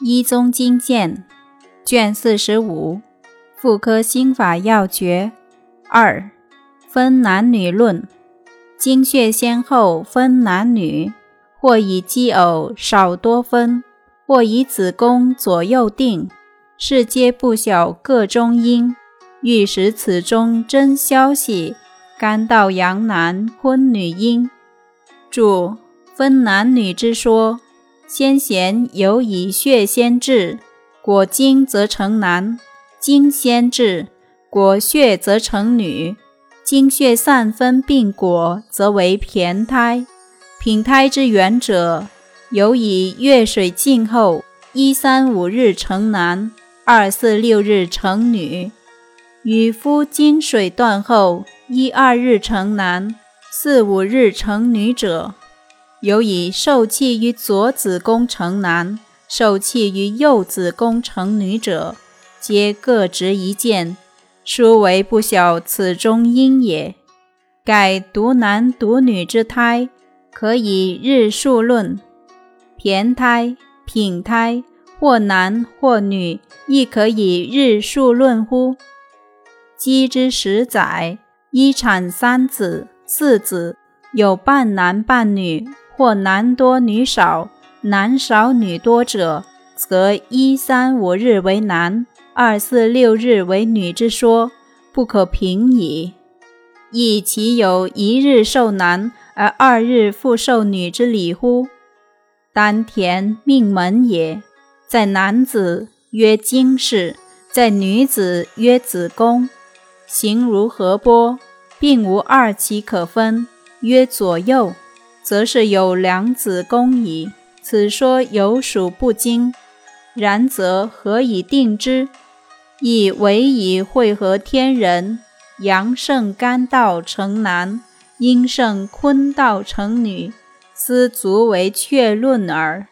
一宗经鉴卷四十五，妇科心法要诀二，分男女论。经血先后分男女，或以奇偶少多分，或以子宫左右定，是皆不晓各中因。欲识此中真消息，干道阳男坤女阴。注分男女之说。先贤有以血先至，果精则成男；精先至，果血则成女。精血散分并果，则为骈胎。品胎之源者，有以月水浸后一三五日成男，二四六日成女；与夫金水断后一二日成男，四五日成女者。有以受气于左子宫成男，受气于右子宫成女者，皆各执一见，殊为不晓此中因也。盖独男独女之胎，可以日数论；骈胎、品胎，或男或女，亦可以日数论乎？鸡之十载，一产三子、四子，有半男半女。或男多女少，男少女多者，则一三五日为男，二四六日为女之说，不可平矣。亦其有一日受男而二日复受女之理乎？丹田命门也，在男子曰精室，在女子曰子宫，形如河波，并无二其可分，曰左右。则是有两子宫矣。此说有属不精，然则何以定之？亦唯以会合天人，阳盛干道成男，阴盛坤道成女，斯足为确论耳。